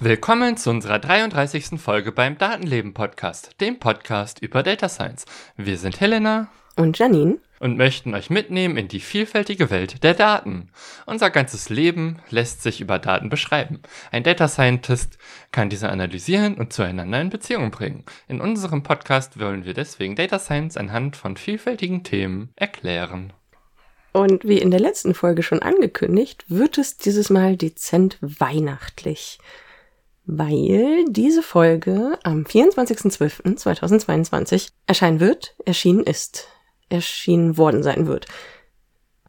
Willkommen zu unserer 33. Folge beim Datenleben Podcast, dem Podcast über Data Science. Wir sind Helena und Janine und möchten euch mitnehmen in die vielfältige Welt der Daten. Unser ganzes Leben lässt sich über Daten beschreiben. Ein Data Scientist kann diese analysieren und zueinander in Beziehung bringen. In unserem Podcast wollen wir deswegen Data Science anhand von vielfältigen Themen erklären. Und wie in der letzten Folge schon angekündigt, wird es dieses Mal dezent weihnachtlich. Weil diese Folge am 24.12.2022 erscheinen wird, erschienen ist erschienen worden sein wird.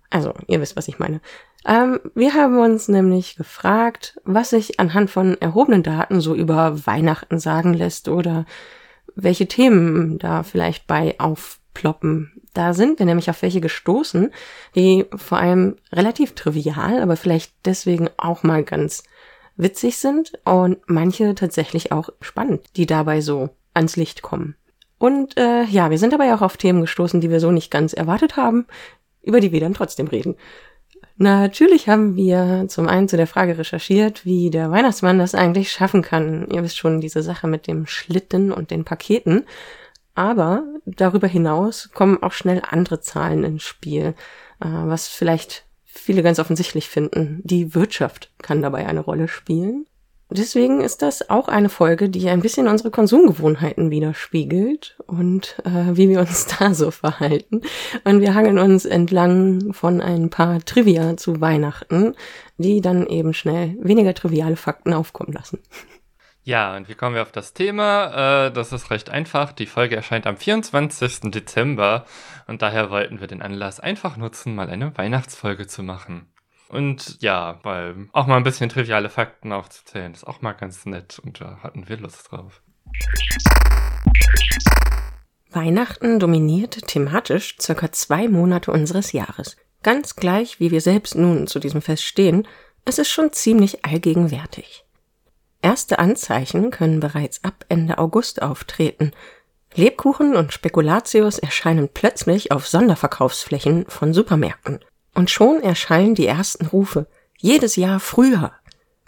Also, ihr wisst, was ich meine. Ähm, wir haben uns nämlich gefragt, was sich anhand von erhobenen Daten so über Weihnachten sagen lässt oder welche Themen da vielleicht bei aufploppen. Da sind wir nämlich auf welche gestoßen, die vor allem relativ trivial, aber vielleicht deswegen auch mal ganz witzig sind und manche tatsächlich auch spannend, die dabei so ans Licht kommen. Und äh, ja, wir sind dabei auch auf Themen gestoßen, die wir so nicht ganz erwartet haben, über die wir dann trotzdem reden. Natürlich haben wir zum einen zu der Frage recherchiert, wie der Weihnachtsmann das eigentlich schaffen kann. Ihr wisst schon, diese Sache mit dem Schlitten und den Paketen. Aber darüber hinaus kommen auch schnell andere Zahlen ins Spiel, äh, was vielleicht viele ganz offensichtlich finden. Die Wirtschaft kann dabei eine Rolle spielen. Deswegen ist das auch eine Folge, die ein bisschen unsere Konsumgewohnheiten widerspiegelt und äh, wie wir uns da so verhalten. Und wir hangen uns entlang von ein paar Trivia zu Weihnachten, die dann eben schnell weniger triviale Fakten aufkommen lassen. Ja, und wie kommen wir auf das Thema? Äh, das ist recht einfach. Die Folge erscheint am 24. Dezember und daher wollten wir den Anlass einfach nutzen, mal eine Weihnachtsfolge zu machen. Und ja, weil auch mal ein bisschen triviale Fakten aufzuzählen, ist auch mal ganz nett und da hatten wir Lust drauf. Weihnachten dominiert thematisch circa zwei Monate unseres Jahres. Ganz gleich, wie wir selbst nun zu diesem Fest stehen, es ist schon ziemlich allgegenwärtig. Erste Anzeichen können bereits ab Ende August auftreten. Lebkuchen und Spekulatius erscheinen plötzlich auf Sonderverkaufsflächen von Supermärkten. Und schon erschallen die ersten Rufe. Jedes Jahr früher.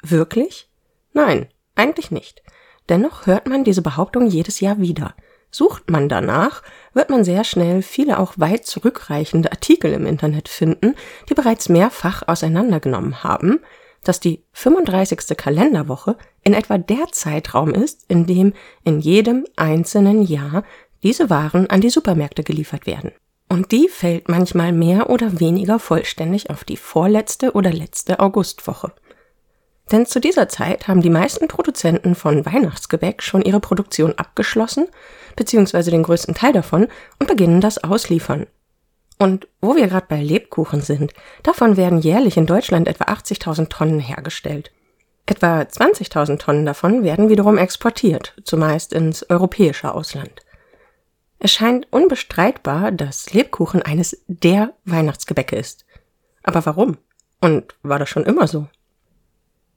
Wirklich? Nein, eigentlich nicht. Dennoch hört man diese Behauptung jedes Jahr wieder. Sucht man danach, wird man sehr schnell viele auch weit zurückreichende Artikel im Internet finden, die bereits mehrfach auseinandergenommen haben, dass die 35. Kalenderwoche in etwa der Zeitraum ist, in dem in jedem einzelnen Jahr diese Waren an die Supermärkte geliefert werden. Und die fällt manchmal mehr oder weniger vollständig auf die vorletzte oder letzte Augustwoche. Denn zu dieser Zeit haben die meisten Produzenten von Weihnachtsgebäck schon ihre Produktion abgeschlossen, beziehungsweise den größten Teil davon, und beginnen das Ausliefern. Und wo wir gerade bei Lebkuchen sind, davon werden jährlich in Deutschland etwa 80.000 Tonnen hergestellt. Etwa 20.000 Tonnen davon werden wiederum exportiert, zumeist ins europäische Ausland. Es scheint unbestreitbar, dass Lebkuchen eines der Weihnachtsgebäcke ist. Aber warum? Und war das schon immer so?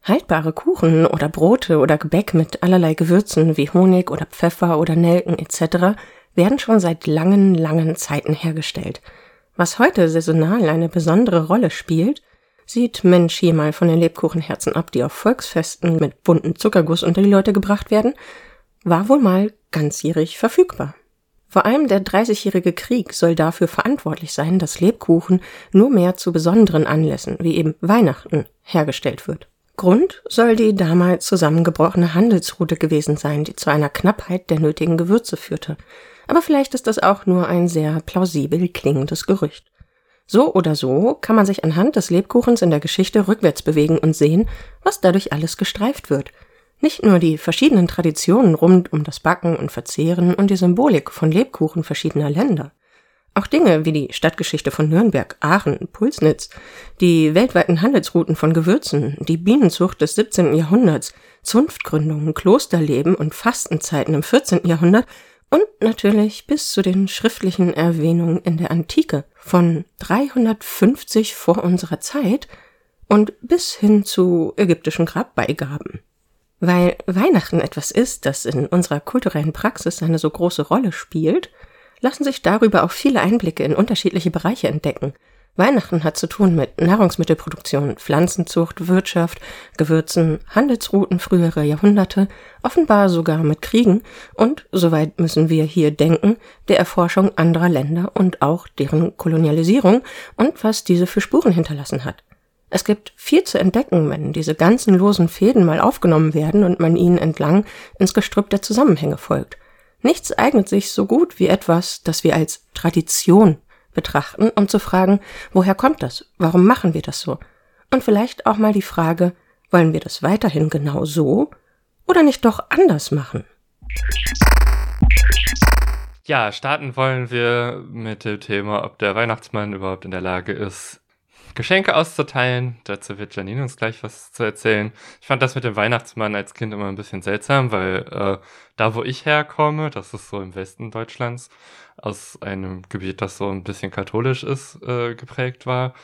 Haltbare Kuchen oder Brote oder Gebäck mit allerlei Gewürzen wie Honig oder Pfeffer oder Nelken etc. werden schon seit langen, langen Zeiten hergestellt. Was heute saisonal eine besondere Rolle spielt, sieht Mensch hier mal von den Lebkuchenherzen ab, die auf Volksfesten mit bunten Zuckerguss unter die Leute gebracht werden, war wohl mal ganzjährig verfügbar. Vor allem der Dreißigjährige Krieg soll dafür verantwortlich sein, dass Lebkuchen nur mehr zu besonderen Anlässen, wie eben Weihnachten, hergestellt wird. Grund soll die damals zusammengebrochene Handelsroute gewesen sein, die zu einer Knappheit der nötigen Gewürze führte. Aber vielleicht ist das auch nur ein sehr plausibel klingendes Gerücht. So oder so kann man sich anhand des Lebkuchens in der Geschichte rückwärts bewegen und sehen, was dadurch alles gestreift wird – nicht nur die verschiedenen Traditionen rund um das Backen und Verzehren und die Symbolik von Lebkuchen verschiedener Länder. Auch Dinge wie die Stadtgeschichte von Nürnberg, Aachen, Pulsnitz, die weltweiten Handelsrouten von Gewürzen, die Bienenzucht des 17. Jahrhunderts, Zunftgründungen, Klosterleben und Fastenzeiten im 14. Jahrhundert und natürlich bis zu den schriftlichen Erwähnungen in der Antike von 350 vor unserer Zeit und bis hin zu ägyptischen Grabbeigaben. Weil Weihnachten etwas ist, das in unserer kulturellen Praxis eine so große Rolle spielt, lassen sich darüber auch viele Einblicke in unterschiedliche Bereiche entdecken. Weihnachten hat zu tun mit Nahrungsmittelproduktion, Pflanzenzucht, Wirtschaft, Gewürzen, Handelsrouten früherer Jahrhunderte, offenbar sogar mit Kriegen und, soweit müssen wir hier denken, der Erforschung anderer Länder und auch deren Kolonialisierung und was diese für Spuren hinterlassen hat. Es gibt viel zu entdecken, wenn diese ganzen losen Fäden mal aufgenommen werden und man ihnen entlang ins Gestrüpp der Zusammenhänge folgt. Nichts eignet sich so gut wie etwas, das wir als Tradition betrachten, um zu fragen, woher kommt das? Warum machen wir das so? Und vielleicht auch mal die Frage, wollen wir das weiterhin genau so oder nicht doch anders machen? Ja, starten wollen wir mit dem Thema, ob der Weihnachtsmann überhaupt in der Lage ist, Geschenke auszuteilen. Dazu wird Janine uns gleich was zu erzählen. Ich fand das mit dem Weihnachtsmann als Kind immer ein bisschen seltsam, weil äh, da, wo ich herkomme, das ist so im Westen Deutschlands, aus einem Gebiet, das so ein bisschen katholisch ist, äh, geprägt war,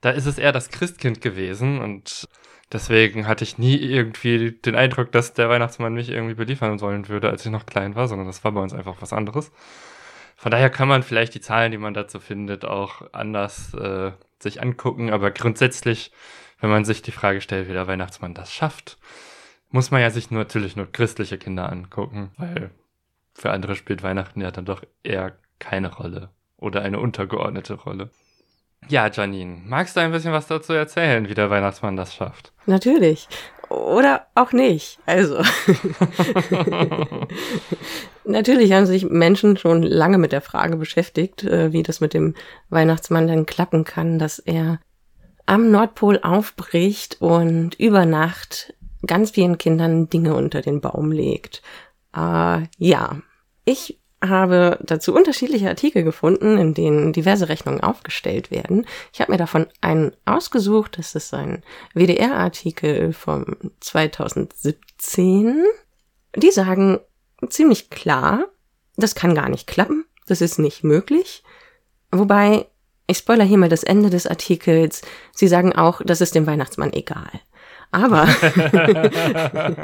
da ist es eher das Christkind gewesen und deswegen hatte ich nie irgendwie den Eindruck, dass der Weihnachtsmann mich irgendwie beliefern wollen würde, als ich noch klein war, sondern das war bei uns einfach was anderes. Von daher kann man vielleicht die Zahlen, die man dazu findet, auch anders äh, sich angucken. Aber grundsätzlich, wenn man sich die Frage stellt, wie der Weihnachtsmann das schafft, muss man ja sich nur, natürlich nur christliche Kinder angucken, weil für andere spielt Weihnachten ja dann doch eher keine Rolle oder eine untergeordnete Rolle. Ja, Janine, magst du ein bisschen was dazu erzählen, wie der Weihnachtsmann das schafft? Natürlich. Oder auch nicht. Also. Natürlich haben sich Menschen schon lange mit der Frage beschäftigt, äh, wie das mit dem Weihnachtsmann denn klappen kann, dass er am Nordpol aufbricht und über Nacht ganz vielen Kindern Dinge unter den Baum legt. Äh, ja, ich habe dazu unterschiedliche Artikel gefunden, in denen diverse Rechnungen aufgestellt werden. Ich habe mir davon einen ausgesucht. Das ist ein WDR-Artikel vom 2017. Die sagen ziemlich klar, das kann gar nicht klappen, das ist nicht möglich. Wobei, ich spoiler hier mal das Ende des Artikels, sie sagen auch, das ist dem Weihnachtsmann egal. Aber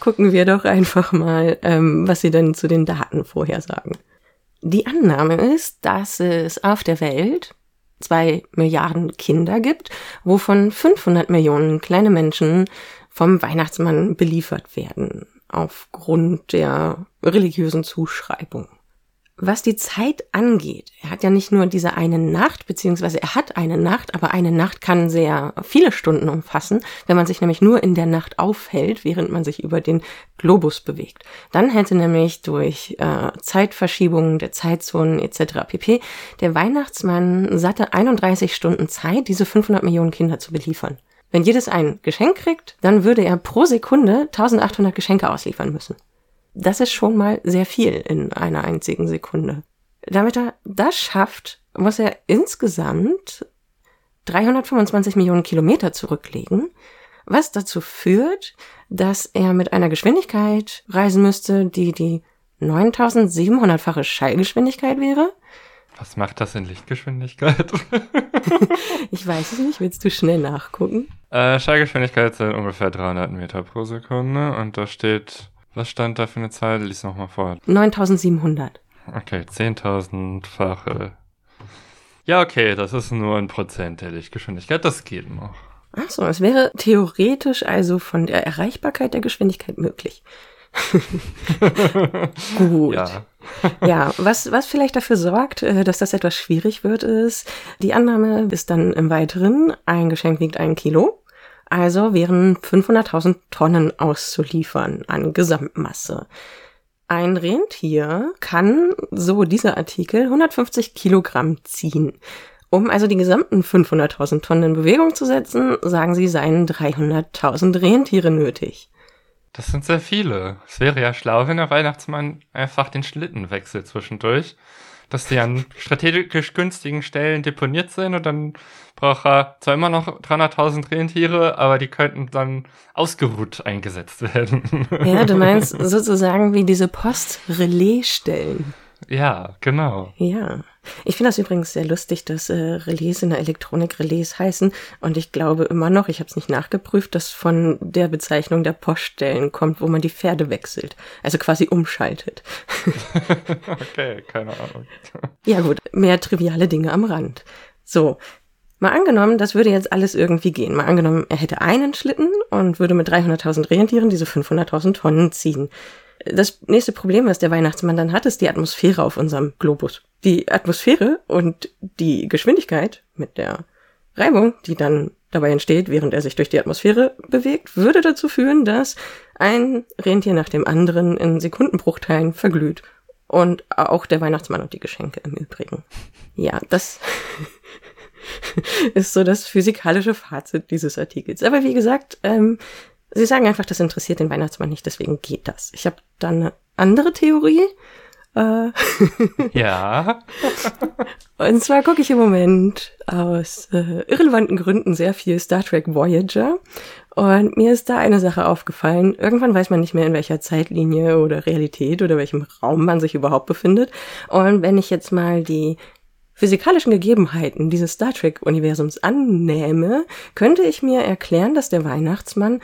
gucken wir doch einfach mal, ähm, was sie denn zu den Daten vorher sagen. Die Annahme ist, dass es auf der Welt zwei Milliarden Kinder gibt, wovon 500 Millionen kleine Menschen vom Weihnachtsmann beliefert werden, aufgrund der religiösen Zuschreibung was die Zeit angeht, er hat ja nicht nur diese eine Nacht, beziehungsweise er hat eine Nacht, aber eine Nacht kann sehr viele Stunden umfassen, wenn man sich nämlich nur in der Nacht aufhält, während man sich über den Globus bewegt. Dann hätte nämlich durch äh, Zeitverschiebungen der Zeitzonen etc. pp. der Weihnachtsmann satte 31 Stunden Zeit, diese 500 Millionen Kinder zu beliefern. Wenn jedes ein Geschenk kriegt, dann würde er pro Sekunde 1800 Geschenke ausliefern müssen. Das ist schon mal sehr viel in einer einzigen Sekunde. Damit er das schafft, muss er insgesamt 325 Millionen Kilometer zurücklegen, was dazu führt, dass er mit einer Geschwindigkeit reisen müsste, die die 9700-fache Schallgeschwindigkeit wäre. Was macht das in Lichtgeschwindigkeit? ich weiß es nicht. Willst du schnell nachgucken? Äh, Schallgeschwindigkeit sind ungefähr 300 Meter pro Sekunde und da steht was stand da für eine Zahl? Lies nochmal vor. 9700. Okay, 10.000-fache. Ja, okay, das ist nur ein Prozent der Lichtgeschwindigkeit. Das geht noch. Achso, es wäre theoretisch also von der Erreichbarkeit der Geschwindigkeit möglich. Gut. Ja. ja, was, was vielleicht dafür sorgt, äh, dass das etwas schwierig wird, ist, die Annahme ist dann im Weiteren, ein Geschenk wiegt ein Kilo. Also wären 500.000 Tonnen auszuliefern an Gesamtmasse. Ein Rentier kann, so dieser Artikel, 150 Kilogramm ziehen. Um also die gesamten 500.000 Tonnen in Bewegung zu setzen, sagen sie, seien 300.000 Rentiere nötig. Das sind sehr viele. Es wäre ja schlau, wenn der Weihnachtsmann einfach den Schlitten wechselt zwischendurch dass die an strategisch günstigen Stellen deponiert sind und dann braucht er zwar immer noch 300.000 Rentiere, aber die könnten dann ausgeruht eingesetzt werden. Ja, du meinst sozusagen wie diese Postrelaisstellen. Ja, genau. Ja. Ich finde das übrigens sehr lustig, dass äh, Relais in der Elektronik Relais heißen. Und ich glaube immer noch, ich habe es nicht nachgeprüft, dass von der Bezeichnung der Poststellen kommt, wo man die Pferde wechselt. Also quasi umschaltet. okay, keine Ahnung. ja gut, mehr triviale Dinge am Rand. So. Mal angenommen, das würde jetzt alles irgendwie gehen. Mal angenommen, er hätte einen Schlitten und würde mit 300.000 Rentieren diese 500.000 Tonnen ziehen. Das nächste Problem, was der Weihnachtsmann dann hat, ist die Atmosphäre auf unserem Globus. Die Atmosphäre und die Geschwindigkeit mit der Reibung, die dann dabei entsteht, während er sich durch die Atmosphäre bewegt, würde dazu führen, dass ein Rentier nach dem anderen in Sekundenbruchteilen verglüht. Und auch der Weihnachtsmann und die Geschenke im Übrigen. Ja, das ist so das physikalische Fazit dieses Artikels. Aber wie gesagt, ähm, Sie sagen einfach, das interessiert den Weihnachtsmann nicht, deswegen geht das. Ich habe dann eine andere Theorie. Äh, ja. Und zwar gucke ich im Moment aus äh, irrelevanten Gründen sehr viel Star Trek Voyager. Und mir ist da eine Sache aufgefallen. Irgendwann weiß man nicht mehr, in welcher Zeitlinie oder Realität oder welchem Raum man sich überhaupt befindet. Und wenn ich jetzt mal die physikalischen Gegebenheiten dieses Star Trek-Universums annähme, könnte ich mir erklären, dass der Weihnachtsmann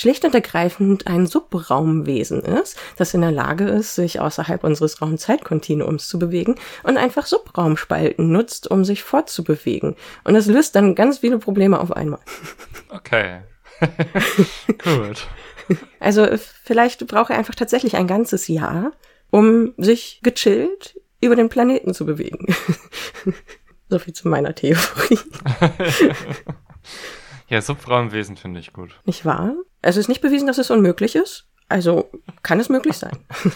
schlicht und ergreifend ein Subraumwesen ist, das in der Lage ist, sich außerhalb unseres Raumzeitkontinuums zu bewegen und einfach Subraumspalten nutzt, um sich fortzubewegen. Und das löst dann ganz viele Probleme auf einmal. Okay. Gut. Also vielleicht braucht er einfach tatsächlich ein ganzes Jahr, um sich gechillt über den Planeten zu bewegen. so viel zu meiner Theorie. Ja, Subraumwesen finde ich gut. Nicht wahr? Es ist nicht bewiesen, dass es unmöglich ist. Also kann es möglich sein.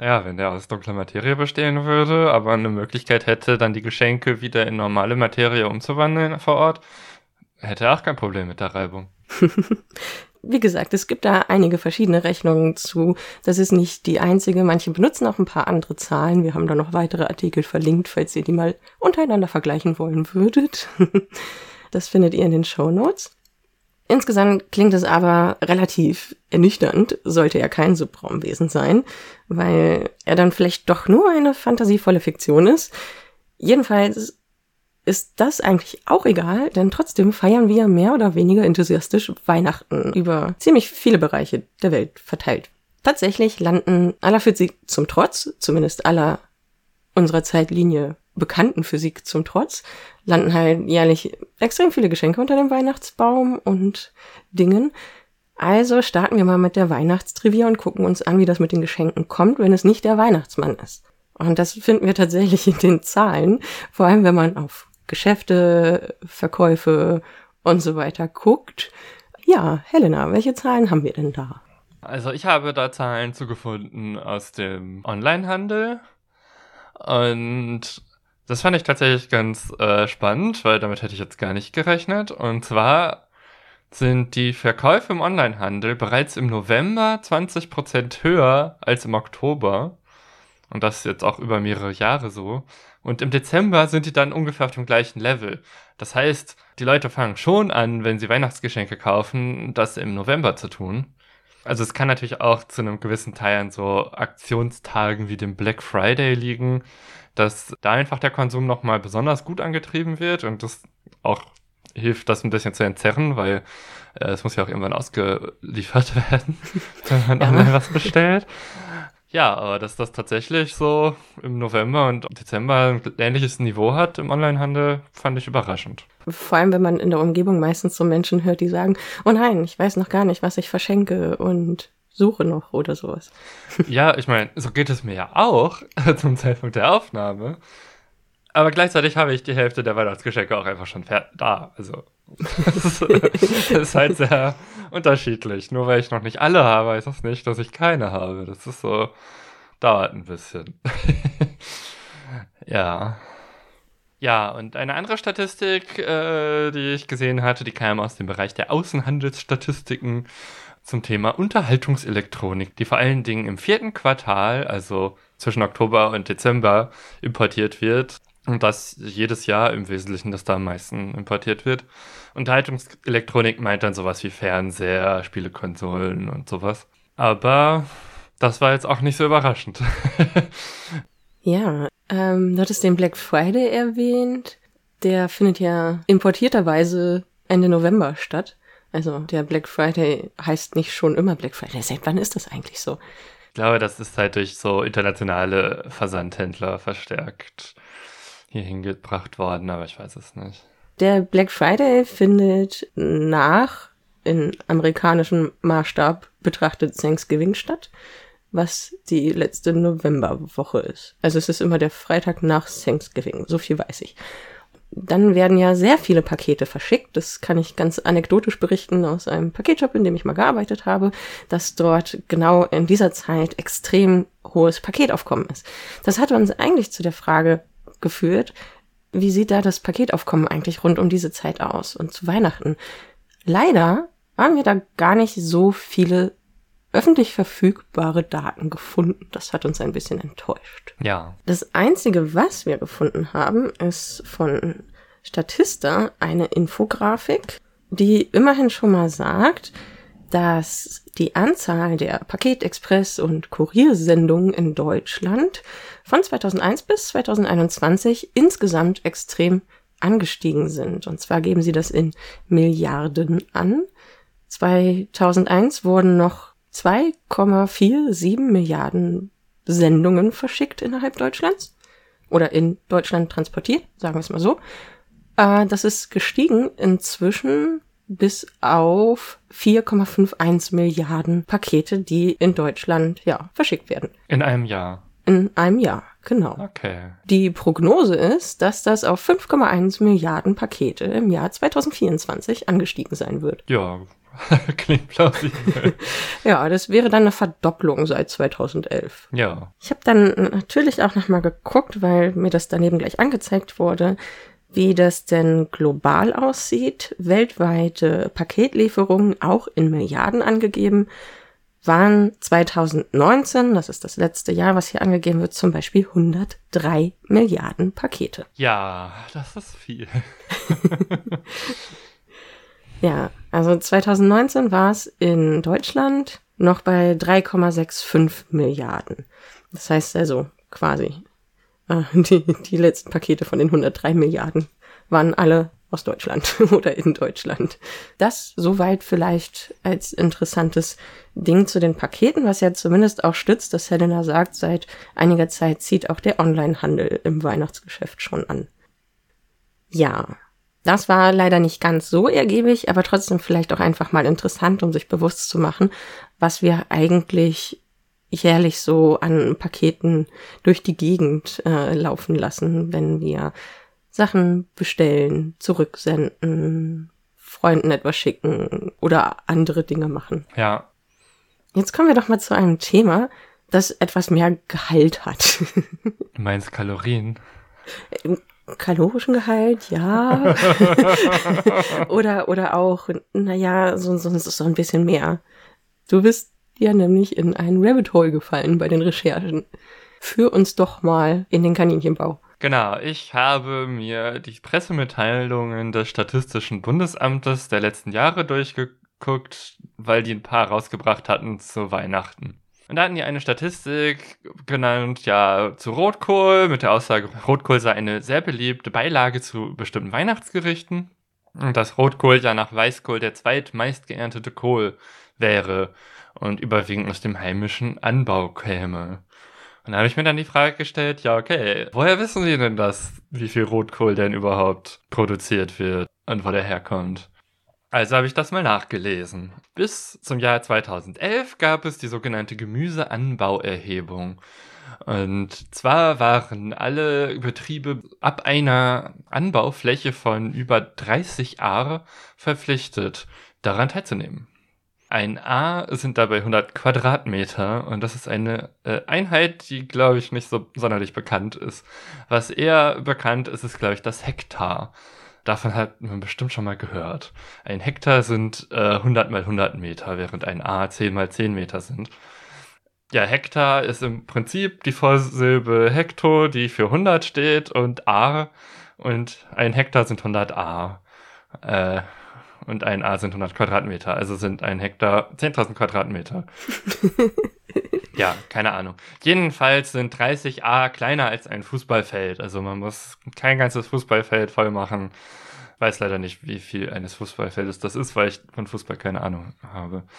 Ja, wenn der aus dunkler Materie bestehen würde, aber eine Möglichkeit hätte, dann die Geschenke wieder in normale Materie umzuwandeln vor Ort, hätte er auch kein Problem mit der Reibung. Wie gesagt, es gibt da einige verschiedene Rechnungen zu. Das ist nicht die einzige. Manche benutzen auch ein paar andere Zahlen. Wir haben da noch weitere Artikel verlinkt, falls ihr die mal untereinander vergleichen wollen würdet. Das findet ihr in den Show Notes. Insgesamt klingt es aber relativ ernüchternd, sollte er kein Subraumwesen sein, weil er dann vielleicht doch nur eine fantasievolle Fiktion ist. Jedenfalls ist das eigentlich auch egal, denn trotzdem feiern wir mehr oder weniger enthusiastisch Weihnachten über ziemlich viele Bereiche der Welt verteilt. Tatsächlich landen aller Physik zum Trotz, zumindest aller unserer Zeitlinie bekannten Physik zum Trotz, landen halt jährlich extrem viele Geschenke unter dem Weihnachtsbaum und Dingen. Also starten wir mal mit der Weihnachtstrivia und gucken uns an, wie das mit den Geschenken kommt, wenn es nicht der Weihnachtsmann ist. Und das finden wir tatsächlich in den Zahlen, vor allem wenn man auf Geschäfte, Verkäufe und so weiter guckt. Ja, Helena, welche Zahlen haben wir denn da? Also ich habe da Zahlen zugefunden aus dem Onlinehandel und das fand ich tatsächlich ganz äh, spannend, weil damit hätte ich jetzt gar nicht gerechnet. Und zwar sind die Verkäufe im Onlinehandel bereits im November 20% höher als im Oktober. Und das ist jetzt auch über mehrere Jahre so. Und im Dezember sind die dann ungefähr auf dem gleichen Level. Das heißt, die Leute fangen schon an, wenn sie Weihnachtsgeschenke kaufen, das im November zu tun. Also es kann natürlich auch zu einem gewissen Teil an so Aktionstagen wie dem Black Friday liegen, dass da einfach der Konsum nochmal besonders gut angetrieben wird und das auch hilft, das ein bisschen zu entzerren, weil äh, es muss ja auch irgendwann ausgeliefert werden, wenn man ja. online was bestellt. Ja, aber dass das tatsächlich so im November und Dezember ein ähnliches Niveau hat im Onlinehandel, fand ich überraschend. Vor allem, wenn man in der Umgebung meistens so Menschen hört, die sagen, oh nein, ich weiß noch gar nicht, was ich verschenke und suche noch oder sowas. Ja, ich meine, so geht es mir ja auch zum Zeitpunkt der Aufnahme. Aber gleichzeitig habe ich die Hälfte der Weihnachtsgeschenke auch einfach schon da. Also, das ist, halt sehr unterschiedlich. Nur weil ich noch nicht alle habe, heißt das nicht, dass ich keine habe. Das ist so, dauert ein bisschen. ja. Ja, und eine andere Statistik, äh, die ich gesehen hatte, die kam aus dem Bereich der Außenhandelsstatistiken zum Thema Unterhaltungselektronik, die vor allen Dingen im vierten Quartal, also zwischen Oktober und Dezember, importiert wird. Und das jedes Jahr im Wesentlichen, dass da am meisten importiert wird. Unterhaltungselektronik meint dann sowas wie Fernseher, Spielekonsolen und sowas. Aber das war jetzt auch nicht so überraschend. Ja, ähm, du hattest den Black Friday erwähnt. Der findet ja importierterweise Ende November statt. Also der Black Friday heißt nicht schon immer Black Friday. Seit wann ist das eigentlich so? Ich glaube, das ist halt durch so internationale Versandhändler verstärkt hier hingebracht worden, aber ich weiß es nicht. Der Black Friday findet nach in amerikanischem Maßstab betrachtet Thanksgiving statt, was die letzte Novemberwoche ist. Also es ist immer der Freitag nach Thanksgiving, so viel weiß ich. Dann werden ja sehr viele Pakete verschickt. Das kann ich ganz anekdotisch berichten aus einem Paketshop, in dem ich mal gearbeitet habe, dass dort genau in dieser Zeit extrem hohes Paketaufkommen ist. Das hat uns eigentlich zu der Frage geführt, wie sieht da das Paketaufkommen eigentlich rund um diese Zeit aus und zu Weihnachten? Leider haben wir da gar nicht so viele öffentlich verfügbare Daten gefunden. Das hat uns ein bisschen enttäuscht. Ja. Das Einzige, was wir gefunden haben, ist von Statista eine Infografik, die immerhin schon mal sagt, dass die Anzahl der Paketexpress- und Kuriersendungen in Deutschland von 2001 bis 2021 insgesamt extrem angestiegen sind. Und zwar geben sie das in Milliarden an. 2001 wurden noch 2,47 Milliarden Sendungen verschickt innerhalb Deutschlands oder in Deutschland transportiert, sagen wir es mal so. Äh, das ist gestiegen inzwischen bis auf 4,51 Milliarden Pakete, die in Deutschland ja verschickt werden. In einem Jahr. In einem Jahr, genau. Okay. Die Prognose ist, dass das auf 5,1 Milliarden Pakete im Jahr 2024 angestiegen sein wird. Ja, klingt plausibel. ja, das wäre dann eine Verdopplung seit 2011. Ja. Ich habe dann natürlich auch nochmal geguckt, weil mir das daneben gleich angezeigt wurde, wie das denn global aussieht. Weltweite Paketlieferungen, auch in Milliarden angegeben, waren 2019, das ist das letzte Jahr, was hier angegeben wird, zum Beispiel 103 Milliarden Pakete. Ja, das ist viel. ja, also 2019 war es in Deutschland noch bei 3,65 Milliarden. Das heißt also quasi die, die letzten Pakete von den 103 Milliarden waren alle aus Deutschland oder in Deutschland. Das soweit vielleicht als interessantes Ding zu den Paketen, was ja zumindest auch stützt, dass Helena sagt, seit einiger Zeit zieht auch der Onlinehandel im Weihnachtsgeschäft schon an. Ja, das war leider nicht ganz so ergiebig, aber trotzdem vielleicht auch einfach mal interessant, um sich bewusst zu machen, was wir eigentlich jährlich so an Paketen durch die Gegend äh, laufen lassen, wenn wir Sachen bestellen, zurücksenden, Freunden etwas schicken oder andere Dinge machen. Ja. Jetzt kommen wir doch mal zu einem Thema, das etwas mehr Gehalt hat. Du meinst Kalorien? Kalorischen Gehalt, ja. oder, oder auch, naja, so, so, so ein bisschen mehr. Du bist ja nämlich in ein Rabbit Hole gefallen bei den Recherchen. Führ uns doch mal in den Kaninchenbau. Genau, ich habe mir die Pressemitteilungen des Statistischen Bundesamtes der letzten Jahre durchgeguckt, weil die ein paar rausgebracht hatten zu Weihnachten. Und da hatten die eine Statistik genannt, ja, zu Rotkohl, mit der Aussage, Rotkohl sei eine sehr beliebte Beilage zu bestimmten Weihnachtsgerichten. Und dass Rotkohl ja nach Weißkohl der zweitmeist geerntete Kohl wäre und überwiegend aus dem heimischen Anbau käme. Und da habe ich mir dann die Frage gestellt, ja, okay, woher wissen Sie denn das, wie viel Rotkohl denn überhaupt produziert wird und wo der herkommt? Also habe ich das mal nachgelesen. Bis zum Jahr 2011 gab es die sogenannte Gemüseanbauerhebung. Und zwar waren alle Betriebe ab einer Anbaufläche von über 30 Ar verpflichtet, daran teilzunehmen. Ein A sind dabei 100 Quadratmeter und das ist eine äh, Einheit, die, glaube ich, nicht so sonderlich bekannt ist. Was eher bekannt ist, ist, glaube ich, das Hektar. Davon hat man bestimmt schon mal gehört. Ein Hektar sind äh, 100 mal 100 Meter, während ein A 10 mal 10 Meter sind. Ja, Hektar ist im Prinzip die Vorsilbe Hekto, die für 100 steht, und A. Und ein Hektar sind 100 A. Äh, und ein A sind 100 Quadratmeter, also sind ein Hektar 10.000 Quadratmeter. Ja, keine Ahnung. Jedenfalls sind 30 A kleiner als ein Fußballfeld. Also man muss kein ganzes Fußballfeld voll machen. Weiß leider nicht, wie viel eines Fußballfeldes das ist, weil ich von Fußball keine Ahnung habe.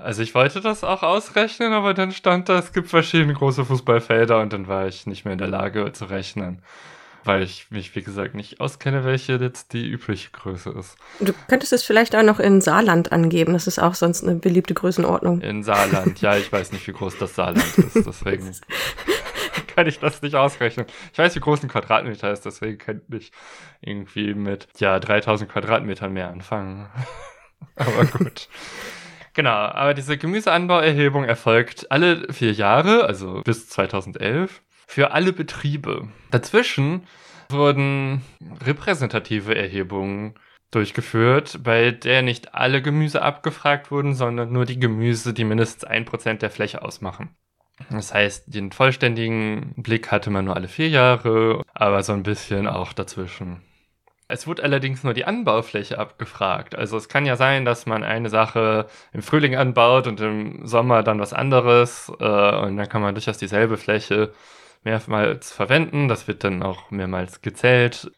Also ich wollte das auch ausrechnen, aber dann stand da, es gibt verschiedene große Fußballfelder und dann war ich nicht mehr in der Lage zu rechnen weil ich mich, wie gesagt, nicht auskenne, welche jetzt die übliche Größe ist. Du könntest es vielleicht auch noch in Saarland angeben. Das ist auch sonst eine beliebte Größenordnung. In Saarland, ja, ich weiß nicht, wie groß das Saarland ist, deswegen kann ich das nicht ausrechnen. Ich weiß, wie groß ein Quadratmeter ist, deswegen kann ich irgendwie mit, ja, 3000 Quadratmetern mehr anfangen. aber gut. Genau, aber diese Gemüseanbauerhebung erfolgt alle vier Jahre, also bis 2011 für alle Betriebe. Dazwischen wurden repräsentative Erhebungen durchgeführt, bei der nicht alle Gemüse abgefragt wurden, sondern nur die Gemüse, die mindestens ein Prozent der Fläche ausmachen. Das heißt, den vollständigen Blick hatte man nur alle vier Jahre, aber so ein bisschen auch dazwischen. Es wurde allerdings nur die Anbaufläche abgefragt. Also es kann ja sein, dass man eine Sache im Frühling anbaut und im Sommer dann was anderes äh, und dann kann man durchaus dieselbe Fläche mehrmals verwenden. Das wird dann auch mehrmals gezählt.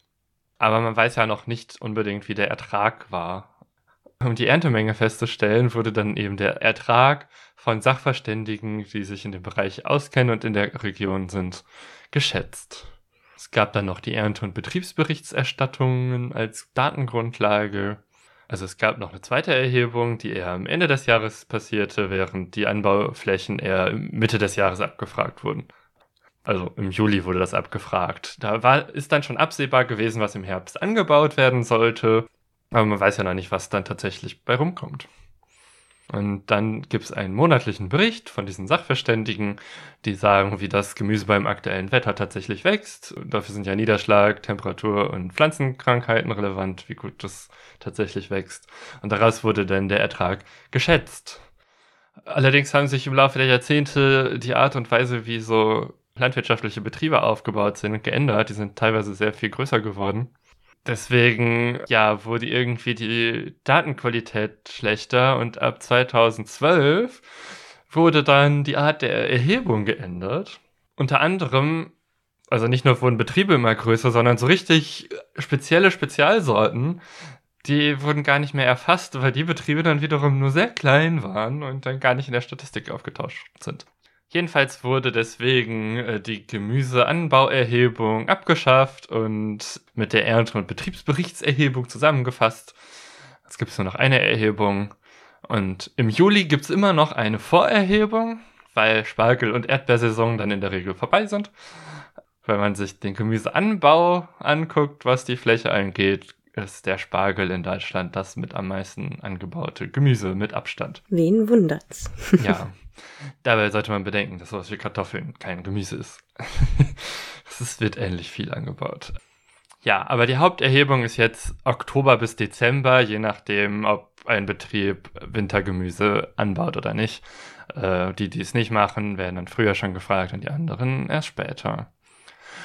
Aber man weiß ja noch nicht unbedingt, wie der Ertrag war. Um die Erntemenge festzustellen, wurde dann eben der Ertrag von Sachverständigen, die sich in dem Bereich auskennen und in der Region sind, geschätzt. Es gab dann noch die Ernte- und Betriebsberichtserstattungen als Datengrundlage. Also es gab noch eine zweite Erhebung, die eher am Ende des Jahres passierte, während die Anbauflächen eher Mitte des Jahres abgefragt wurden. Also im Juli wurde das abgefragt. Da war, ist dann schon absehbar gewesen, was im Herbst angebaut werden sollte. Aber man weiß ja noch nicht, was dann tatsächlich bei rumkommt. Und dann gibt es einen monatlichen Bericht von diesen Sachverständigen, die sagen, wie das Gemüse beim aktuellen Wetter tatsächlich wächst. Dafür sind ja Niederschlag, Temperatur und Pflanzenkrankheiten relevant, wie gut das tatsächlich wächst. Und daraus wurde dann der Ertrag geschätzt. Allerdings haben sich im Laufe der Jahrzehnte die Art und Weise, wie so landwirtschaftliche Betriebe aufgebaut sind und geändert. Die sind teilweise sehr viel größer geworden. Deswegen, ja, wurde irgendwie die Datenqualität schlechter und ab 2012 wurde dann die Art der Erhebung geändert. Unter anderem, also nicht nur wurden Betriebe immer größer, sondern so richtig spezielle Spezialsorten, die wurden gar nicht mehr erfasst, weil die Betriebe dann wiederum nur sehr klein waren und dann gar nicht in der Statistik aufgetauscht sind. Jedenfalls wurde deswegen äh, die Gemüseanbauerhebung abgeschafft und mit der Ernte- und Betriebsberichtserhebung zusammengefasst. Jetzt gibt es nur noch eine Erhebung. Und im Juli gibt es immer noch eine Vorerhebung, weil Spargel- und Erdbeersaison dann in der Regel vorbei sind. Wenn man sich den Gemüseanbau anguckt, was die Fläche angeht, ist der Spargel in Deutschland das mit am meisten angebaute Gemüse mit Abstand. Wen wundert's? ja. Dabei sollte man bedenken, dass sowas wie Kartoffeln kein Gemüse ist. es wird ähnlich viel angebaut. Ja, aber die Haupterhebung ist jetzt Oktober bis Dezember, je nachdem, ob ein Betrieb Wintergemüse anbaut oder nicht. Äh, die, die es nicht machen, werden dann früher schon gefragt und die anderen erst später.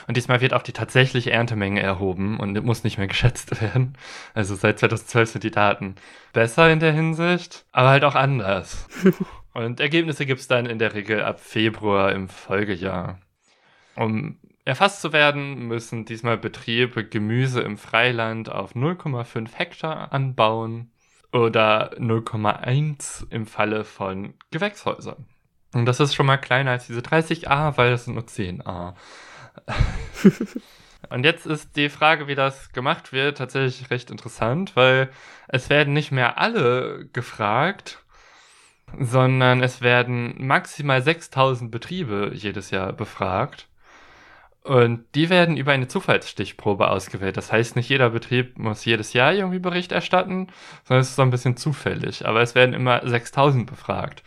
Und diesmal wird auch die tatsächliche Erntemenge erhoben und muss nicht mehr geschätzt werden. Also seit 2012 sind die Daten besser in der Hinsicht, aber halt auch anders. Und Ergebnisse gibt es dann in der Regel ab Februar im Folgejahr. Um erfasst zu werden, müssen diesmal Betriebe Gemüse im Freiland auf 0,5 Hektar anbauen oder 0,1 im Falle von Gewächshäusern. Und das ist schon mal kleiner als diese 30a, weil das sind nur 10a. Und jetzt ist die Frage, wie das gemacht wird, tatsächlich recht interessant, weil es werden nicht mehr alle gefragt, sondern es werden maximal 6000 Betriebe jedes Jahr befragt. Und die werden über eine Zufallsstichprobe ausgewählt. Das heißt, nicht jeder Betrieb muss jedes Jahr irgendwie Bericht erstatten, sondern es ist so ein bisschen zufällig. Aber es werden immer 6000 befragt.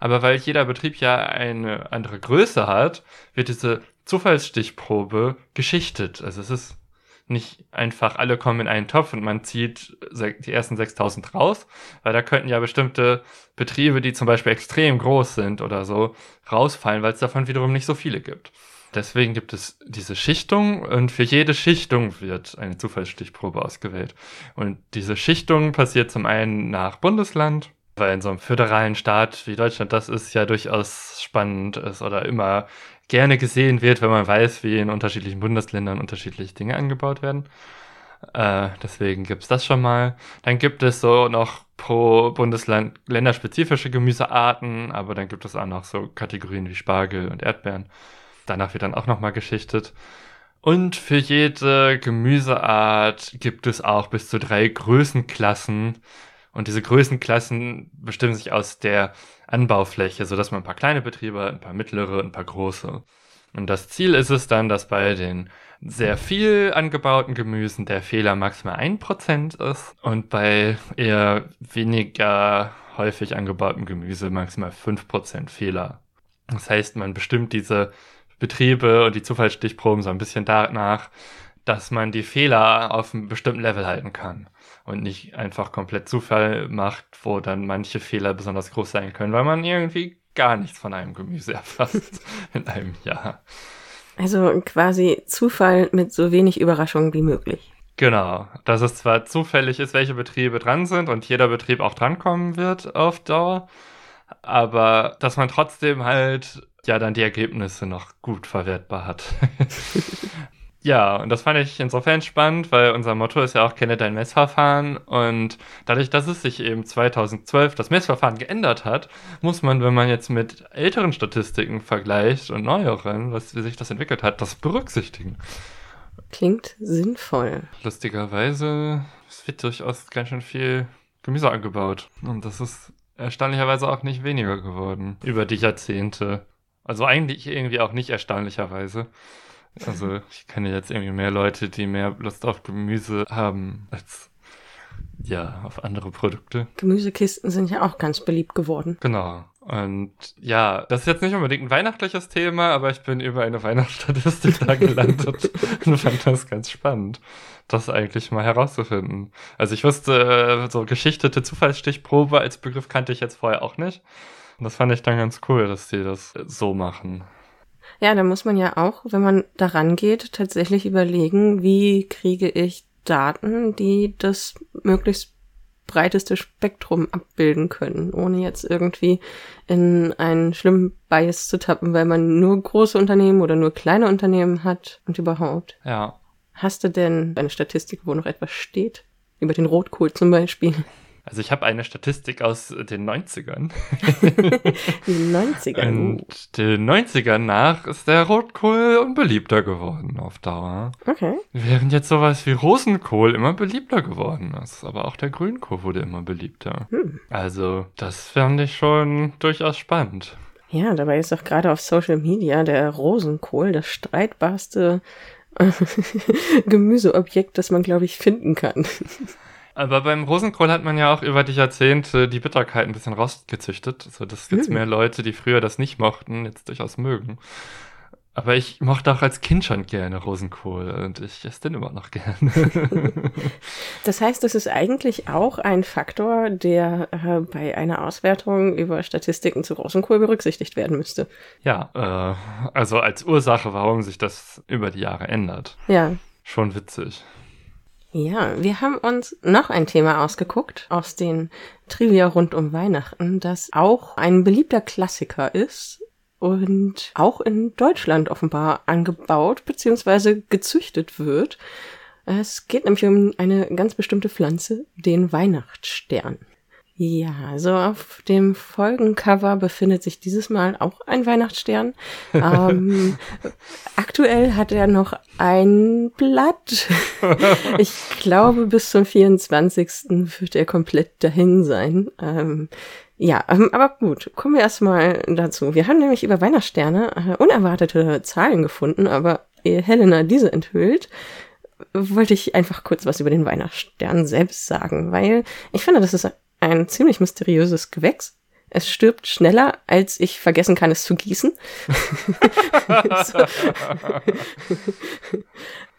Aber weil jeder Betrieb ja eine andere Größe hat, wird diese Zufallsstichprobe geschichtet. Also es ist nicht einfach alle kommen in einen Topf und man zieht die ersten 6000 raus, weil da könnten ja bestimmte Betriebe, die zum Beispiel extrem groß sind oder so, rausfallen, weil es davon wiederum nicht so viele gibt. Deswegen gibt es diese Schichtung und für jede Schichtung wird eine Zufallsstichprobe ausgewählt. Und diese Schichtung passiert zum einen nach Bundesland Weil in so einem föderalen Staat wie Deutschland das ist ja durchaus spannend ist oder immer gerne gesehen wird, wenn man weiß, wie in unterschiedlichen Bundesländern unterschiedliche Dinge angebaut werden. Äh, deswegen gibt es das schon mal. Dann gibt es so noch pro Bundesland länderspezifische Gemüsearten, aber dann gibt es auch noch so Kategorien wie Spargel und Erdbeeren. Danach wird dann auch nochmal geschichtet. Und für jede Gemüseart gibt es auch bis zu drei Größenklassen. Und diese Größenklassen bestimmen sich aus der Anbaufläche, sodass man ein paar kleine Betriebe hat, ein paar mittlere ein paar große. Und das Ziel ist es dann, dass bei den sehr viel angebauten Gemüsen der Fehler maximal 1% ist und bei eher weniger häufig angebautem Gemüse maximal 5% Fehler. Das heißt, man bestimmt diese Betriebe und die Zufallsstichproben so ein bisschen danach, dass man die Fehler auf einem bestimmten Level halten kann und nicht einfach komplett Zufall macht, wo dann manche Fehler besonders groß sein können, weil man irgendwie gar nichts von einem Gemüse erfasst in einem Jahr. Also quasi Zufall mit so wenig Überraschungen wie möglich. Genau, dass es zwar zufällig ist, welche Betriebe dran sind und jeder Betrieb auch drankommen wird auf Dauer, aber dass man trotzdem halt ja dann die Ergebnisse noch gut verwertbar hat. ja, und das fand ich insofern spannend, weil unser Motto ist ja auch kenne dein Messverfahren und dadurch, dass es sich eben 2012 das Messverfahren geändert hat, muss man, wenn man jetzt mit älteren Statistiken vergleicht und neueren, was wie sich das entwickelt hat, das berücksichtigen. Klingt sinnvoll. Lustigerweise, es wird durchaus ganz schön viel Gemüse angebaut und das ist erstaunlicherweise auch nicht weniger geworden über die Jahrzehnte. Also eigentlich irgendwie auch nicht erstaunlicherweise. Also ich kenne jetzt irgendwie mehr Leute, die mehr Lust auf Gemüse haben als ja, auf andere Produkte. Gemüsekisten sind ja auch ganz beliebt geworden. Genau. Und ja, das ist jetzt nicht unbedingt ein weihnachtliches Thema, aber ich bin über eine Weihnachtsstatistik da gelandet und fand das ganz spannend, das eigentlich mal herauszufinden. Also ich wusste, äh, so geschichtete Zufallsstichprobe als Begriff kannte ich jetzt vorher auch nicht. Und das fand ich dann ganz cool, dass die das so machen. Ja, da muss man ja auch, wenn man daran geht, tatsächlich überlegen, wie kriege ich Daten, die das möglichst breiteste Spektrum abbilden können, ohne jetzt irgendwie in einen schlimmen Bias zu tappen, weil man nur große Unternehmen oder nur kleine Unternehmen hat und überhaupt. Ja. Hast du denn eine Statistik, wo noch etwas steht? Über den Rotkohl zum Beispiel? Also ich habe eine Statistik aus den 90ern. die 90ern. Und den 90ern nach ist der Rotkohl unbeliebter geworden auf Dauer. Okay. Während jetzt sowas wie Rosenkohl immer beliebter geworden ist. Aber auch der Grünkohl wurde immer beliebter. Hm. Also das fand ich schon durchaus spannend. Ja, dabei ist doch gerade auf Social Media der Rosenkohl das streitbarste Gemüseobjekt, das man, glaube ich, finden kann. Aber beim Rosenkohl hat man ja auch über die Jahrzehnte die Bitterkeit ein bisschen rausgezüchtet, so dass jetzt mehr Leute, die früher das nicht mochten, jetzt durchaus mögen. Aber ich mochte auch als Kind schon gerne Rosenkohl und ich esse den immer noch gerne. das heißt, das ist eigentlich auch ein Faktor, der äh, bei einer Auswertung über Statistiken zu Rosenkohl berücksichtigt werden müsste. Ja, äh, also als Ursache, warum sich das über die Jahre ändert. Ja. Schon witzig. Ja, wir haben uns noch ein Thema ausgeguckt aus den Trivia rund um Weihnachten, das auch ein beliebter Klassiker ist und auch in Deutschland offenbar angebaut bzw. gezüchtet wird. Es geht nämlich um eine ganz bestimmte Pflanze, den Weihnachtsstern. Ja, also auf dem Folgencover befindet sich dieses Mal auch ein Weihnachtsstern. ähm, aktuell hat er noch ein Blatt. ich glaube, bis zum 24. wird er komplett dahin sein. Ähm, ja, ähm, aber gut, kommen wir erstmal dazu. Wir haben nämlich über Weihnachtssterne äh, unerwartete Zahlen gefunden, aber ehe Helena diese enthüllt, wollte ich einfach kurz was über den Weihnachtsstern selbst sagen, weil ich finde, das ist ein ziemlich mysteriöses Gewächs. Es stirbt schneller, als ich vergessen kann, es zu gießen.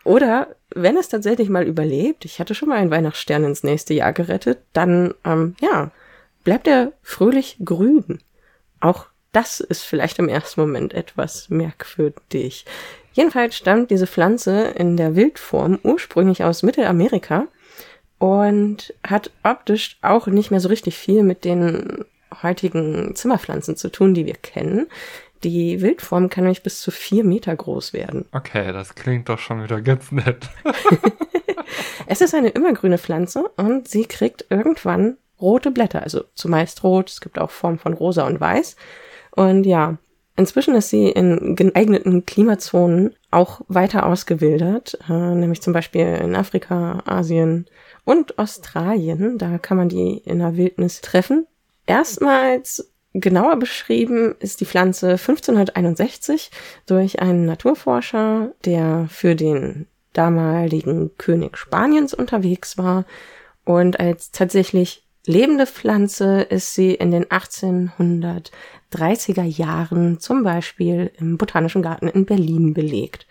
Oder wenn es tatsächlich mal überlebt, ich hatte schon mal einen Weihnachtsstern ins nächste Jahr gerettet, dann, ähm, ja, bleibt er fröhlich grün. Auch das ist vielleicht im ersten Moment etwas merkwürdig. Jedenfalls stammt diese Pflanze in der Wildform ursprünglich aus Mittelamerika und hat optisch auch nicht mehr so richtig viel mit den heutigen Zimmerpflanzen zu tun, die wir kennen. Die Wildform kann nämlich bis zu vier Meter groß werden. Okay, das klingt doch schon wieder ganz nett. es ist eine immergrüne Pflanze und sie kriegt irgendwann rote Blätter, also zumeist rot. Es gibt auch Formen von rosa und weiß. Und ja, inzwischen ist sie in geeigneten Klimazonen auch weiter ausgewildert, äh, nämlich zum Beispiel in Afrika, Asien und Australien. Da kann man die in der Wildnis treffen. Erstmals genauer beschrieben ist die Pflanze 1561 durch einen Naturforscher, der für den damaligen König Spaniens unterwegs war. Und als tatsächlich lebende Pflanze ist sie in den 1830er Jahren zum Beispiel im Botanischen Garten in Berlin belegt.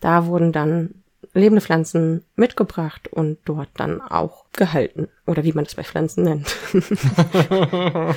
Da wurden dann lebende Pflanzen mitgebracht und dort dann auch gehalten. Oder wie man das bei Pflanzen nennt.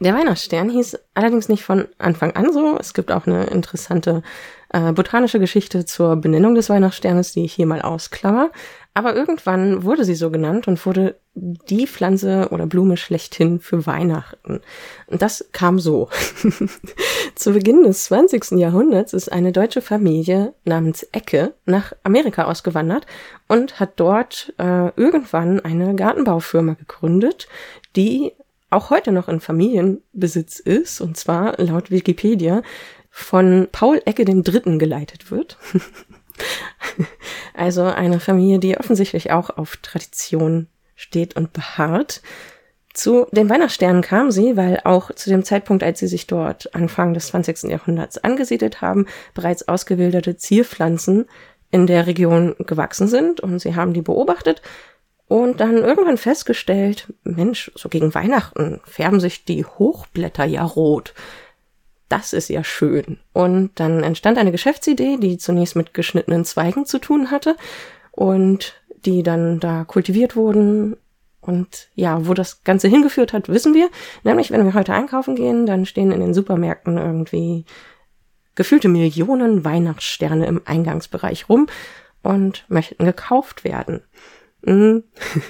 Der Weihnachtsstern hieß allerdings nicht von Anfang an so. Es gibt auch eine interessante äh, botanische Geschichte zur Benennung des Weihnachtssternes, die ich hier mal ausklammer. Aber irgendwann wurde sie so genannt und wurde die Pflanze oder Blume schlechthin für Weihnachten. Und das kam so. Zu Beginn des 20. Jahrhunderts ist eine deutsche Familie namens Ecke nach Amerika ausgewandert und hat dort äh, irgendwann eine Gartenbaufirma gegründet, die auch heute noch in Familienbesitz ist, und zwar laut Wikipedia von Paul Ecke dem Dritten geleitet wird. also eine Familie, die offensichtlich auch auf Tradition steht und beharrt. Zu den Weihnachtssternen kam sie, weil auch zu dem Zeitpunkt, als sie sich dort Anfang des 20. Jahrhunderts angesiedelt haben, bereits ausgewilderte Zierpflanzen in der Region gewachsen sind und sie haben die beobachtet und dann irgendwann festgestellt, Mensch, so gegen Weihnachten färben sich die Hochblätter ja rot das ist ja schön. Und dann entstand eine Geschäftsidee, die zunächst mit geschnittenen Zweigen zu tun hatte und die dann da kultiviert wurden. Und ja, wo das Ganze hingeführt hat, wissen wir. Nämlich, wenn wir heute einkaufen gehen, dann stehen in den Supermärkten irgendwie gefühlte Millionen Weihnachtssterne im Eingangsbereich rum und möchten gekauft werden. Mhm.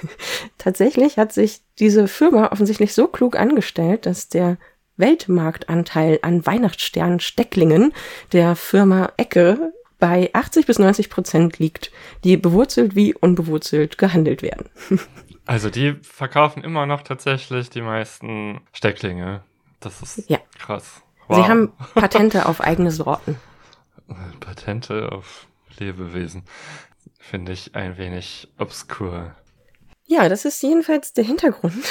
Tatsächlich hat sich diese Firma offensichtlich so klug angestellt, dass der Weltmarktanteil an Weihnachtsstern-Stecklingen der Firma Ecke bei 80 bis 90 Prozent liegt, die bewurzelt wie unbewurzelt gehandelt werden. Also die verkaufen immer noch tatsächlich die meisten Stecklinge. Das ist ja. krass. Wow. Sie haben Patente auf eigene Sorten. Patente auf Lebewesen. Finde ich ein wenig obskur. Ja, das ist jedenfalls der Hintergrund.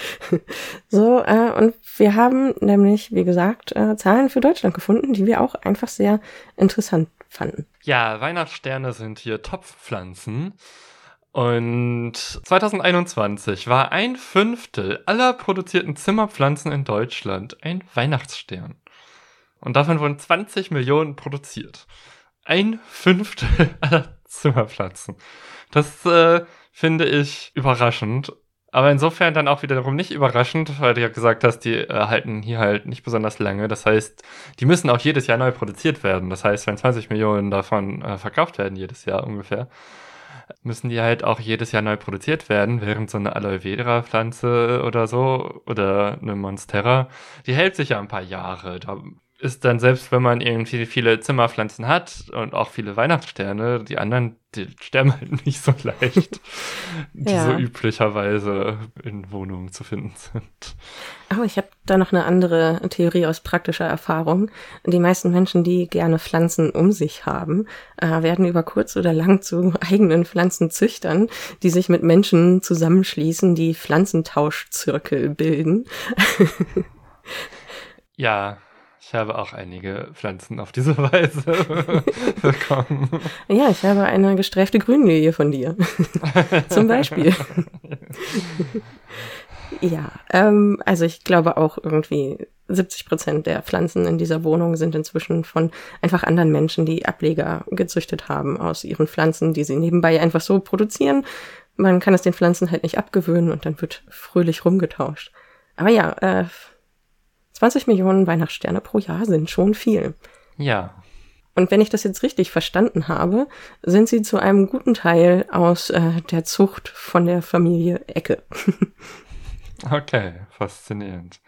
so, äh, und wir haben nämlich, wie gesagt, äh, Zahlen für Deutschland gefunden, die wir auch einfach sehr interessant fanden. Ja, Weihnachtssterne sind hier Topfpflanzen. Und 2021 war ein Fünftel aller produzierten Zimmerpflanzen in Deutschland ein Weihnachtsstern. Und davon wurden 20 Millionen produziert. Ein Fünftel aller Zimmerpflanzen. Das äh, finde ich überraschend. Aber insofern dann auch wiederum nicht überraschend, weil du ja gesagt hast, die äh, halten hier halt nicht besonders lange. Das heißt, die müssen auch jedes Jahr neu produziert werden. Das heißt, wenn 20 Millionen davon äh, verkauft werden jedes Jahr ungefähr, müssen die halt auch jedes Jahr neu produziert werden, während so eine Aloe Vera Pflanze oder so oder eine Monstera, die hält sich ja ein paar Jahre. Da ist dann selbst, wenn man irgendwie viele Zimmerpflanzen hat und auch viele Weihnachtssterne, die anderen, die sterben halt nicht so leicht, die ja. so üblicherweise in Wohnungen zu finden sind. Oh, ich habe da noch eine andere Theorie aus praktischer Erfahrung. Die meisten Menschen, die gerne Pflanzen um sich haben, äh, werden über kurz oder lang zu eigenen Pflanzenzüchtern, die sich mit Menschen zusammenschließen, die Pflanzentauschzirkel bilden. ja, ich habe auch einige Pflanzen auf diese Weise bekommen. Ja, ich habe eine gestreifte Grünlilie von dir. Zum Beispiel. ja, ähm, also ich glaube auch irgendwie 70 Prozent der Pflanzen in dieser Wohnung sind inzwischen von einfach anderen Menschen, die Ableger gezüchtet haben aus ihren Pflanzen, die sie nebenbei einfach so produzieren. Man kann es den Pflanzen halt nicht abgewöhnen und dann wird fröhlich rumgetauscht. Aber ja, äh, 20 Millionen Weihnachtssterne pro Jahr sind schon viel. Ja. Und wenn ich das jetzt richtig verstanden habe, sind sie zu einem guten Teil aus äh, der Zucht von der Familie Ecke. okay, faszinierend.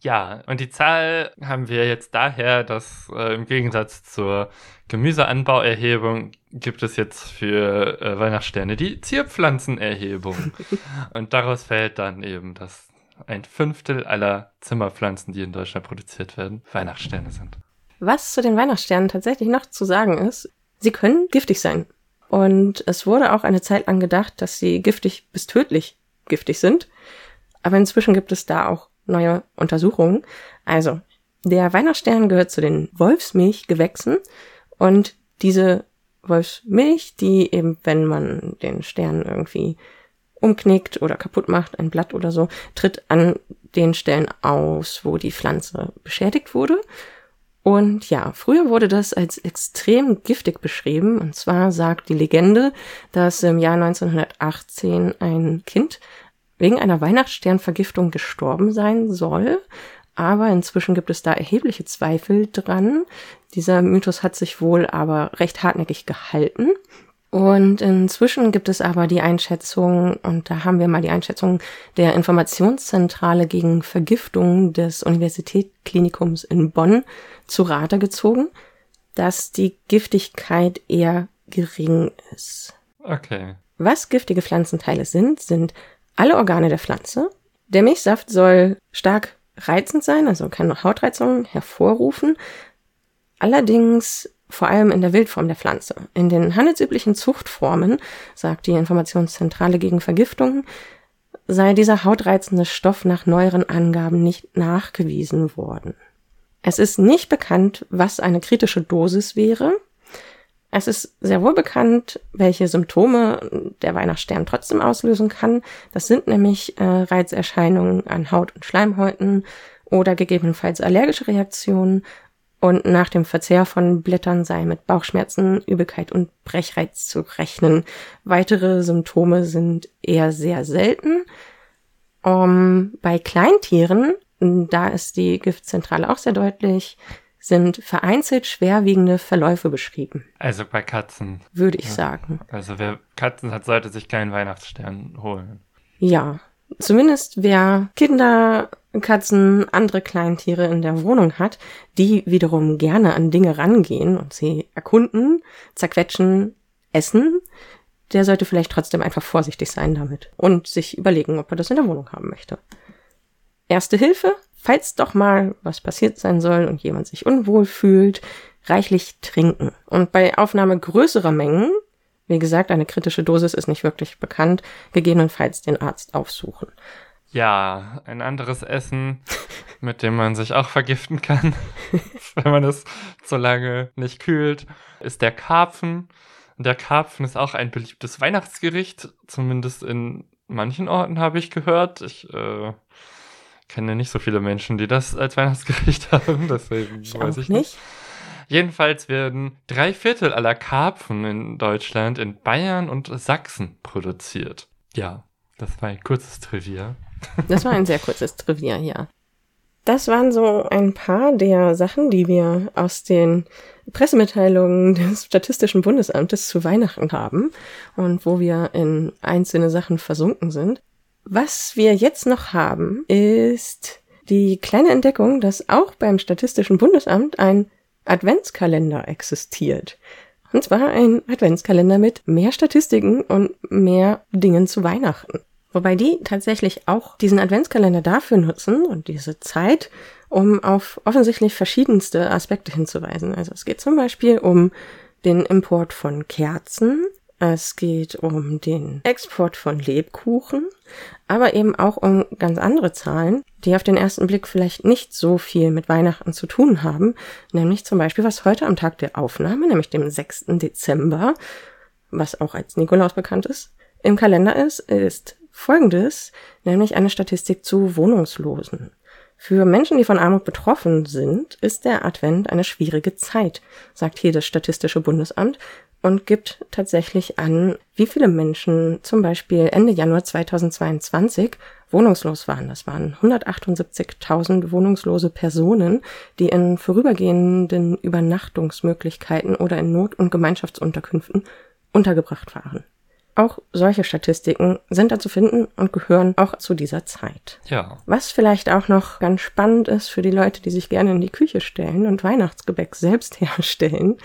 Ja, und die Zahl haben wir jetzt daher, dass äh, im Gegensatz zur Gemüseanbauerhebung gibt es jetzt für äh, Weihnachtssterne die Zierpflanzenerhebung. und daraus fällt dann eben, dass ein Fünftel aller Zimmerpflanzen, die in Deutschland produziert werden, Weihnachtssterne sind. Was zu den Weihnachtssternen tatsächlich noch zu sagen ist, sie können giftig sein. Und es wurde auch eine Zeit lang gedacht, dass sie giftig bis tödlich giftig sind. Aber inzwischen gibt es da auch neue Untersuchungen. Also, der Weihnachtsstern gehört zu den Wolfsmilchgewächsen und diese Wolfsmilch, die eben, wenn man den Stern irgendwie umknickt oder kaputt macht, ein Blatt oder so, tritt an den Stellen aus, wo die Pflanze beschädigt wurde. Und ja, früher wurde das als extrem giftig beschrieben. Und zwar sagt die Legende, dass im Jahr 1918 ein Kind wegen einer Weihnachtssternvergiftung gestorben sein soll. Aber inzwischen gibt es da erhebliche Zweifel dran. Dieser Mythos hat sich wohl aber recht hartnäckig gehalten. Und inzwischen gibt es aber die Einschätzung, und da haben wir mal die Einschätzung der Informationszentrale gegen Vergiftung des Universitätsklinikums in Bonn zu Rate gezogen, dass die Giftigkeit eher gering ist. Okay. Was giftige Pflanzenteile sind, sind alle Organe der Pflanze. Der Milchsaft soll stark reizend sein, also kann Hautreizungen hervorrufen. Allerdings vor allem in der Wildform der Pflanze. In den handelsüblichen Zuchtformen, sagt die Informationszentrale gegen Vergiftungen, sei dieser hautreizende Stoff nach neueren Angaben nicht nachgewiesen worden. Es ist nicht bekannt, was eine kritische Dosis wäre. Es ist sehr wohl bekannt, welche Symptome der Weihnachtsstern trotzdem auslösen kann. Das sind nämlich äh, Reizerscheinungen an Haut und Schleimhäuten oder gegebenenfalls allergische Reaktionen und nach dem Verzehr von Blättern sei mit Bauchschmerzen, Übelkeit und Brechreiz zu rechnen. Weitere Symptome sind eher sehr selten. Um, bei Kleintieren, da ist die Giftzentrale auch sehr deutlich, sind vereinzelt schwerwiegende Verläufe beschrieben. Also bei Katzen. Würde ich ja. sagen. Also wer Katzen hat, sollte sich keinen Weihnachtsstern holen. Ja, zumindest wer Kinder, Katzen, andere Kleintiere in der Wohnung hat, die wiederum gerne an Dinge rangehen und sie erkunden, zerquetschen, essen, der sollte vielleicht trotzdem einfach vorsichtig sein damit und sich überlegen, ob er das in der Wohnung haben möchte. Erste Hilfe, falls doch mal was passiert sein soll und jemand sich unwohl fühlt, reichlich trinken. Und bei Aufnahme größerer Mengen wie gesagt, eine kritische Dosis ist nicht wirklich bekannt. Gegebenenfalls den Arzt aufsuchen. Ja, ein anderes Essen, mit dem man sich auch vergiften kann, wenn man es zu lange nicht kühlt, ist der Karpfen. der Karpfen ist auch ein beliebtes Weihnachtsgericht, zumindest in manchen Orten habe ich gehört. Ich äh, kenne nicht so viele Menschen, die das als Weihnachtsgericht haben, deswegen ich weiß ich nicht. nicht. Jedenfalls werden drei Viertel aller Karpfen in Deutschland in Bayern und Sachsen produziert. Ja, das war ein kurzes Trivia. Das war ein sehr kurzes Trivia, ja. Das waren so ein paar der Sachen, die wir aus den Pressemitteilungen des Statistischen Bundesamtes zu Weihnachten haben und wo wir in einzelne Sachen versunken sind. Was wir jetzt noch haben, ist die kleine Entdeckung, dass auch beim Statistischen Bundesamt ein Adventskalender existiert. Und zwar ein Adventskalender mit mehr Statistiken und mehr Dingen zu Weihnachten. Wobei die tatsächlich auch diesen Adventskalender dafür nutzen und diese Zeit, um auf offensichtlich verschiedenste Aspekte hinzuweisen. Also es geht zum Beispiel um den Import von Kerzen, es geht um den Export von Lebkuchen, aber eben auch um ganz andere Zahlen, die auf den ersten Blick vielleicht nicht so viel mit Weihnachten zu tun haben, nämlich zum Beispiel, was heute am Tag der Aufnahme, nämlich dem 6. Dezember, was auch als Nikolaus bekannt ist, im Kalender ist, ist folgendes, nämlich eine Statistik zu Wohnungslosen. Für Menschen, die von Armut betroffen sind, ist der Advent eine schwierige Zeit, sagt hier das Statistische Bundesamt, und gibt tatsächlich an, wie viele Menschen zum Beispiel Ende Januar 2022 wohnungslos waren. Das waren 178.000 wohnungslose Personen, die in vorübergehenden Übernachtungsmöglichkeiten oder in Not- und Gemeinschaftsunterkünften untergebracht waren. Auch solche Statistiken sind da zu finden und gehören auch zu dieser Zeit. Ja. Was vielleicht auch noch ganz spannend ist für die Leute, die sich gerne in die Küche stellen und Weihnachtsgebäck selbst herstellen.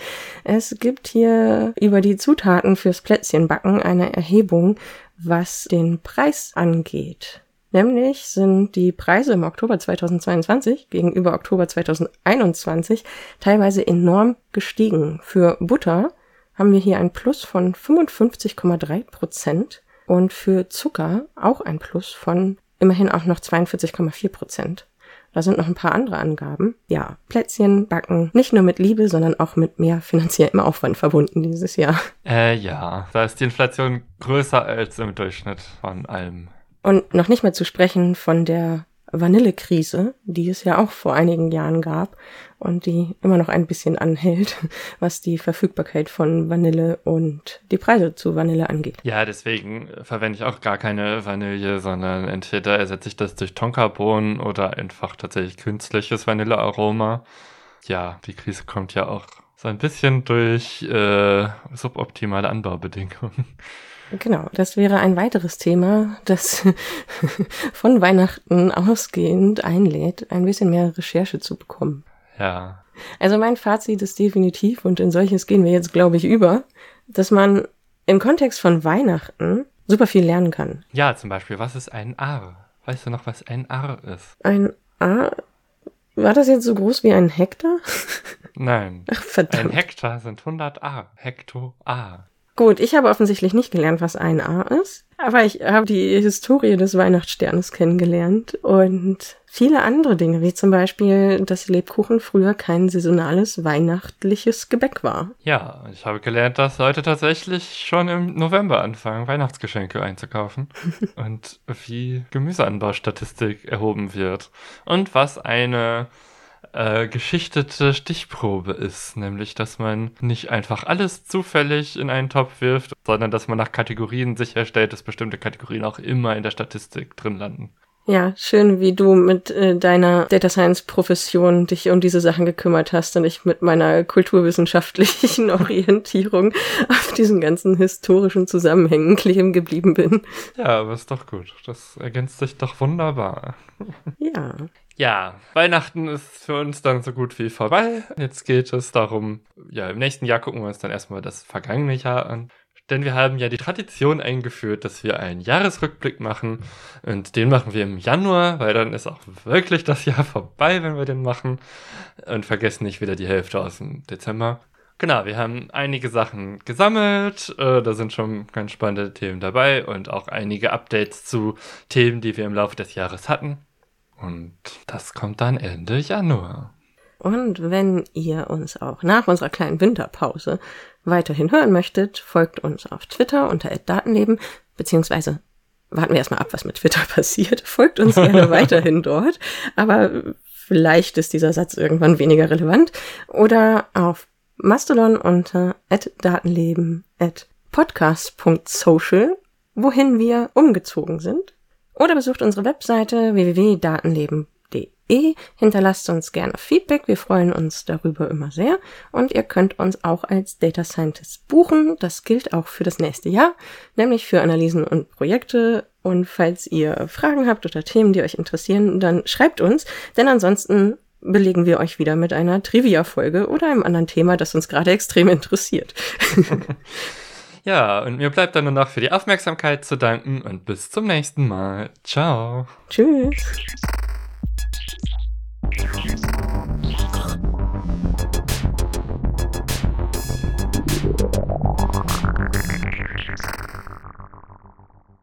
Es gibt hier über die Zutaten fürs Plätzchenbacken eine Erhebung, was den Preis angeht. Nämlich sind die Preise im Oktober 2022 gegenüber Oktober 2021 teilweise enorm gestiegen. Für Butter haben wir hier ein Plus von 55,3 Prozent und für Zucker auch ein Plus von immerhin auch noch 42,4 Prozent. Da sind noch ein paar andere Angaben. Ja, Plätzchen backen nicht nur mit Liebe, sondern auch mit mehr finanziellem Aufwand verbunden dieses Jahr. Äh, ja, da ist die Inflation größer als im Durchschnitt von allem. Und noch nicht mal zu sprechen von der Vanillekrise, die es ja auch vor einigen Jahren gab und die immer noch ein bisschen anhält, was die Verfügbarkeit von Vanille und die Preise zu Vanille angeht. Ja, deswegen verwende ich auch gar keine Vanille, sondern entweder ersetze ich das durch Tonkabohnen oder einfach tatsächlich künstliches Vanillearoma. Ja, die Krise kommt ja auch so ein bisschen durch äh, suboptimale Anbaubedingungen. Genau, das wäre ein weiteres Thema, das von Weihnachten ausgehend einlädt, ein bisschen mehr Recherche zu bekommen. Ja. Also mein Fazit ist definitiv, und in solches gehen wir jetzt, glaube ich, über, dass man im Kontext von Weihnachten super viel lernen kann. Ja, zum Beispiel, was ist ein Ar? Weißt du noch, was ein Ar ist? Ein Ar? War das jetzt so groß wie ein Hektar? Nein. Ach, verdammt. Ein Hektar sind 100 Ar. Hekto Ar. Gut, ich habe offensichtlich nicht gelernt, was ein A ist, aber ich habe die Historie des Weihnachtssternes kennengelernt und viele andere Dinge, wie zum Beispiel, dass Lebkuchen früher kein saisonales weihnachtliches Gebäck war. Ja, ich habe gelernt, dass Leute tatsächlich schon im November anfangen, Weihnachtsgeschenke einzukaufen und wie Gemüseanbaustatistik erhoben wird und was eine äh, geschichtete Stichprobe ist, nämlich dass man nicht einfach alles zufällig in einen Topf wirft, sondern dass man nach Kategorien sicherstellt, dass bestimmte Kategorien auch immer in der Statistik drin landen. Ja, schön, wie du mit äh, deiner Data Science Profession dich um diese Sachen gekümmert hast und ich mit meiner kulturwissenschaftlichen Orientierung auf diesen ganzen historischen Zusammenhängen kleben geblieben bin. Ja, aber ist doch gut. Das ergänzt sich doch wunderbar. Ja. Ja, Weihnachten ist für uns dann so gut wie vorbei. Jetzt geht es darum, ja, im nächsten Jahr gucken wir uns dann erstmal das vergangene Jahr an. Denn wir haben ja die Tradition eingeführt, dass wir einen Jahresrückblick machen. Und den machen wir im Januar, weil dann ist auch wirklich das Jahr vorbei, wenn wir den machen. Und vergessen nicht wieder die Hälfte aus dem Dezember. Genau, wir haben einige Sachen gesammelt. Äh, da sind schon ganz spannende Themen dabei und auch einige Updates zu Themen, die wir im Laufe des Jahres hatten. Und das kommt dann Ende Januar. Und wenn ihr uns auch nach unserer kleinen Winterpause weiterhin hören möchtet, folgt uns auf Twitter unter @datenleben beziehungsweise warten wir erstmal ab, was mit Twitter passiert. Folgt uns gerne weiterhin dort, aber vielleicht ist dieser Satz irgendwann weniger relevant oder auf Mastodon unter @datenleben @podcast.social, wohin wir umgezogen sind. Oder besucht unsere Webseite www.datenleben.de, hinterlasst uns gerne Feedback, wir freuen uns darüber immer sehr. Und ihr könnt uns auch als Data Scientist buchen, das gilt auch für das nächste Jahr, nämlich für Analysen und Projekte. Und falls ihr Fragen habt oder Themen, die euch interessieren, dann schreibt uns, denn ansonsten belegen wir euch wieder mit einer Trivia-Folge oder einem anderen Thema, das uns gerade extrem interessiert. Ja, und mir bleibt dann nur noch für die Aufmerksamkeit zu danken und bis zum nächsten Mal. Ciao. Tschüss.